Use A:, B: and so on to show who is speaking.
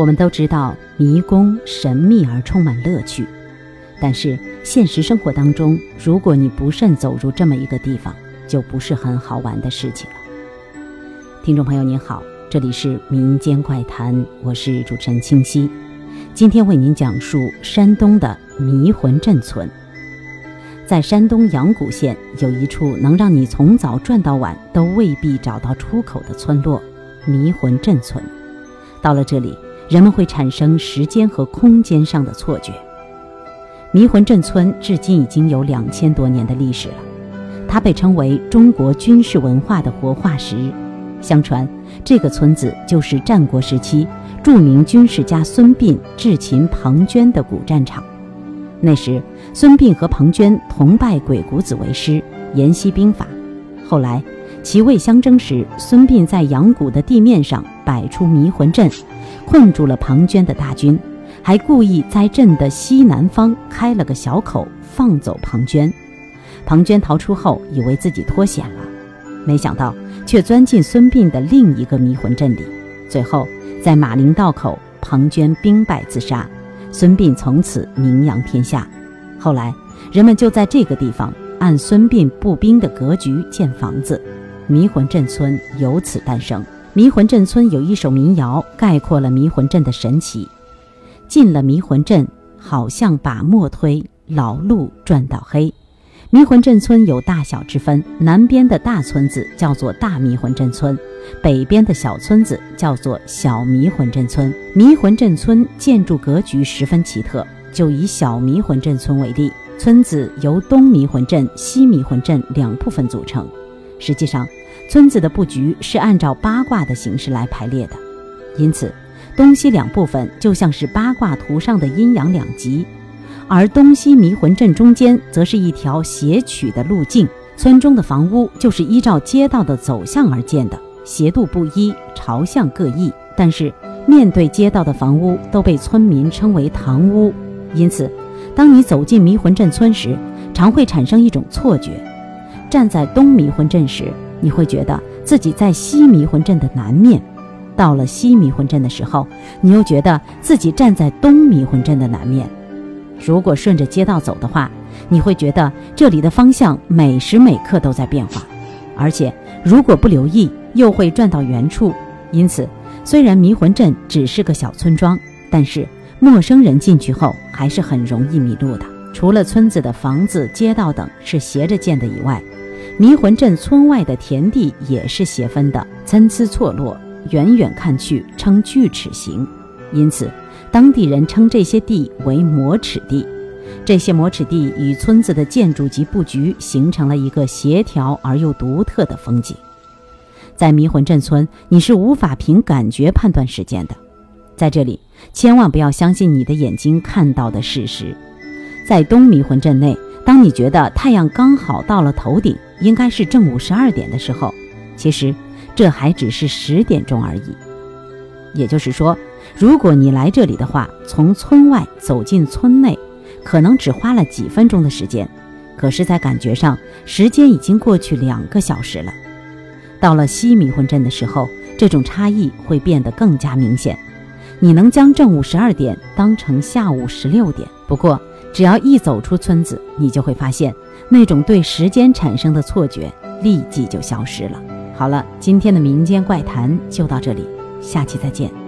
A: 我们都知道迷宫神秘而充满乐趣，但是现实生活当中，如果你不慎走入这么一个地方，就不是很好玩的事情了。听众朋友您好，这里是民间怪谈，我是主持人清溪，今天为您讲述山东的迷魂镇村。在山东阳谷县有一处能让你从早转到晚都未必找到出口的村落——迷魂镇村。到了这里。人们会产生时间和空间上的错觉。迷魂镇村至今已经有两千多年的历史了，它被称为中国军事文化的活化石。相传，这个村子就是战国时期著名军事家孙膑智擒庞涓的古战场。那时，孙膑和庞涓同拜鬼谷子为师，研习兵法。后来，齐魏相争时，孙膑在阳谷的地面上摆出迷魂阵。困住了庞涓的大军，还故意在阵的西南方开了个小口，放走庞涓。庞涓逃出后，以为自己脱险了，没想到却钻进孙膑的另一个迷魂阵里。最后，在马陵道口，庞涓兵败自杀，孙膑从此名扬天下。后来，人们就在这个地方按孙膑步兵的格局建房子，迷魂镇村由此诞生。迷魂镇村有一首民谣，概括了迷魂镇的神奇。进了迷魂镇，好像把磨推，老路转到黑。迷魂镇村有大小之分，南边的大村子叫做大迷魂镇村，北边的小村子叫做小迷魂镇村。迷魂镇村建筑格局十分奇特，就以小迷魂镇村为例，村子由东迷魂镇、西迷魂镇两部分组成。实际上，村子的布局是按照八卦的形式来排列的，因此东西两部分就像是八卦图上的阴阳两极，而东西迷魂阵中间则是一条斜曲的路径。村中的房屋就是依照街道的走向而建的，斜度不一，朝向各异，但是面对街道的房屋都被村民称为堂屋。因此，当你走进迷魂阵村时，常会产生一种错觉：站在东迷魂阵时。你会觉得自己在西迷魂阵的南面，到了西迷魂阵的时候，你又觉得自己站在东迷魂阵的南面。如果顺着街道走的话，你会觉得这里的方向每时每刻都在变化，而且如果不留意，又会转到原处。因此，虽然迷魂阵只是个小村庄，但是陌生人进去后还是很容易迷路的。除了村子的房子、街道等是斜着建的以外，迷魂镇村外的田地也是斜分的，参差错落，远远看去呈锯齿形，因此当地人称这些地为磨齿地。这些磨齿地与村子的建筑及布局形成了一个协调而又独特的风景。在迷魂镇村，你是无法凭感觉判断时间的，在这里千万不要相信你的眼睛看到的事实。在东迷魂镇内。当你觉得太阳刚好到了头顶，应该是正午十二点的时候，其实这还只是十点钟而已。也就是说，如果你来这里的话，从村外走进村内，可能只花了几分钟的时间，可是，在感觉上，时间已经过去两个小时了。到了西迷魂镇的时候，这种差异会变得更加明显。你能将正午十二点当成下午十六点，不过。只要一走出村子，你就会发现那种对时间产生的错觉立即就消失了。好了，今天的民间怪谈就到这里，下期再见。